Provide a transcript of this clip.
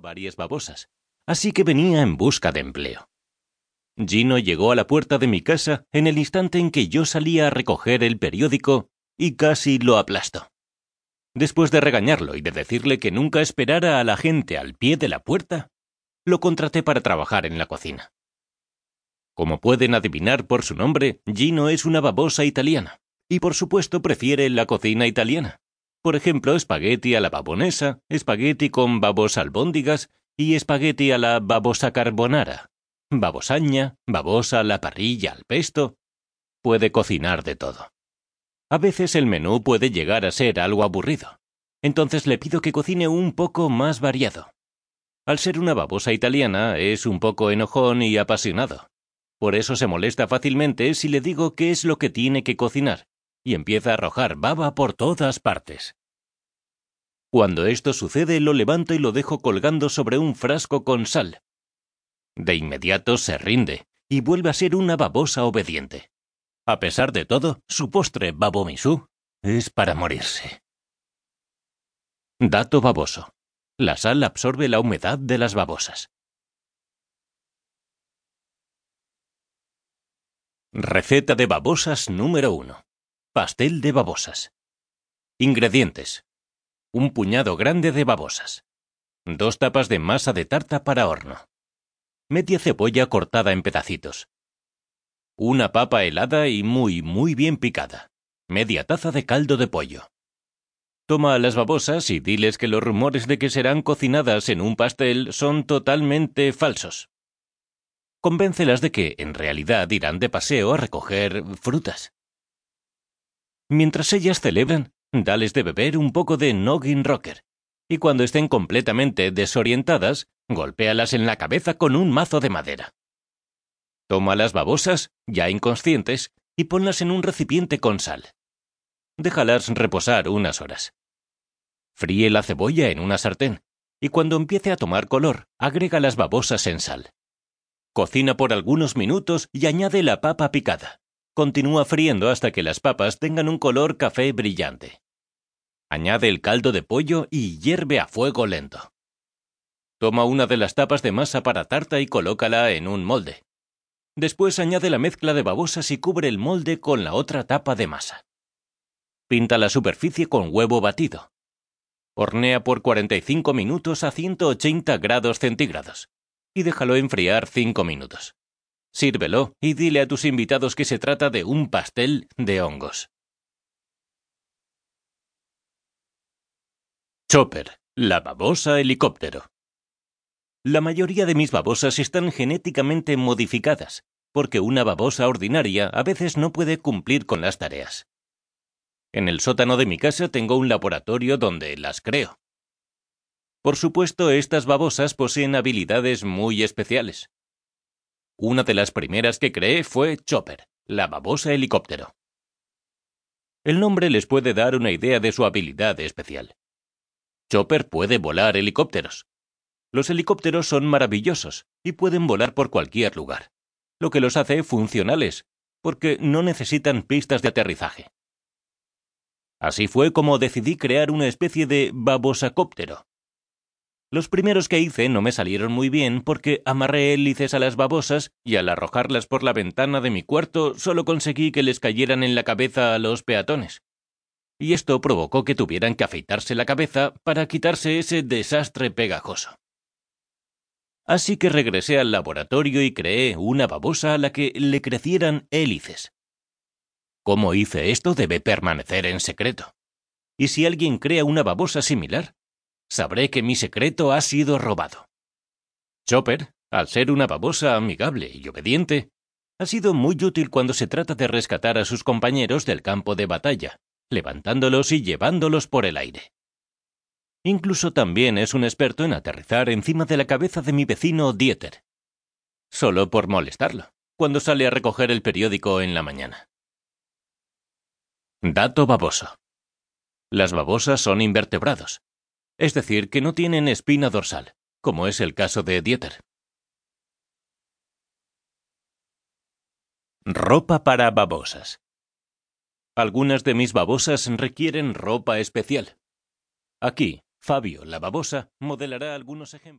varias babosas, así que venía en busca de empleo. Gino llegó a la puerta de mi casa en el instante en que yo salía a recoger el periódico y casi lo aplastó. Después de regañarlo y de decirle que nunca esperara a la gente al pie de la puerta, lo contraté para trabajar en la cocina. Como pueden adivinar por su nombre, Gino es una babosa italiana, y por supuesto prefiere la cocina italiana. Por ejemplo, espagueti a la babonesa, espagueti con babos albóndigas y espagueti a la babosa carbonara, babosaña, babosa a la parrilla al pesto. Puede cocinar de todo. A veces el menú puede llegar a ser algo aburrido. Entonces le pido que cocine un poco más variado. Al ser una babosa italiana, es un poco enojón y apasionado. Por eso se molesta fácilmente si le digo qué es lo que tiene que cocinar, y empieza a arrojar baba por todas partes. Cuando esto sucede, lo levanto y lo dejo colgando sobre un frasco con sal. De inmediato se rinde, y vuelve a ser una babosa obediente. A pesar de todo, su postre babomisú es para morirse. Dato baboso. La sal absorbe la humedad de las babosas. Receta de babosas número 1. Pastel de babosas. Ingredientes. Un puñado grande de babosas. Dos tapas de masa de tarta para horno. Media cebolla cortada en pedacitos. Una papa helada y muy, muy bien picada. Media taza de caldo de pollo. Toma a las babosas y diles que los rumores de que serán cocinadas en un pastel son totalmente falsos. Convéncelas de que, en realidad, irán de paseo a recoger frutas. Mientras ellas celebran, dales de beber un poco de Noggin Rocker, y cuando estén completamente desorientadas, golpéalas en la cabeza con un mazo de madera. Toma las babosas, ya inconscientes, y ponlas en un recipiente con sal. Déjalas reposar unas horas. Fríe la cebolla en una sartén y cuando empiece a tomar color, agrega las babosas en sal. Cocina por algunos minutos y añade la papa picada. Continúa friendo hasta que las papas tengan un color café brillante. Añade el caldo de pollo y hierve a fuego lento. Toma una de las tapas de masa para tarta y colócala en un molde. Después añade la mezcla de babosas y cubre el molde con la otra tapa de masa. Pinta la superficie con huevo batido. Hornea por 45 minutos a 180 grados centígrados y déjalo enfriar 5 minutos. Sírvelo y dile a tus invitados que se trata de un pastel de hongos. Chopper, la babosa helicóptero. La mayoría de mis babosas están genéticamente modificadas, porque una babosa ordinaria a veces no puede cumplir con las tareas. En el sótano de mi casa tengo un laboratorio donde las creo. Por supuesto, estas babosas poseen habilidades muy especiales. Una de las primeras que creé fue Chopper, la babosa helicóptero. El nombre les puede dar una idea de su habilidad especial. Chopper puede volar helicópteros. Los helicópteros son maravillosos y pueden volar por cualquier lugar, lo que los hace funcionales, porque no necesitan pistas de aterrizaje. Así fue como decidí crear una especie de babosacóptero. Los primeros que hice no me salieron muy bien porque amarré hélices a las babosas y al arrojarlas por la ventana de mi cuarto solo conseguí que les cayeran en la cabeza a los peatones. Y esto provocó que tuvieran que afeitarse la cabeza para quitarse ese desastre pegajoso. Así que regresé al laboratorio y creé una babosa a la que le crecieran hélices. Cómo hice esto debe permanecer en secreto. Y si alguien crea una babosa similar, sabré que mi secreto ha sido robado. Chopper, al ser una babosa amigable y obediente, ha sido muy útil cuando se trata de rescatar a sus compañeros del campo de batalla, levantándolos y llevándolos por el aire. Incluso también es un experto en aterrizar encima de la cabeza de mi vecino Dieter. Solo por molestarlo, cuando sale a recoger el periódico en la mañana. Dato baboso. Las babosas son invertebrados, es decir, que no tienen espina dorsal, como es el caso de Dieter. Ropa para babosas. Algunas de mis babosas requieren ropa especial. Aquí, Fabio, la babosa, modelará algunos ejemplos.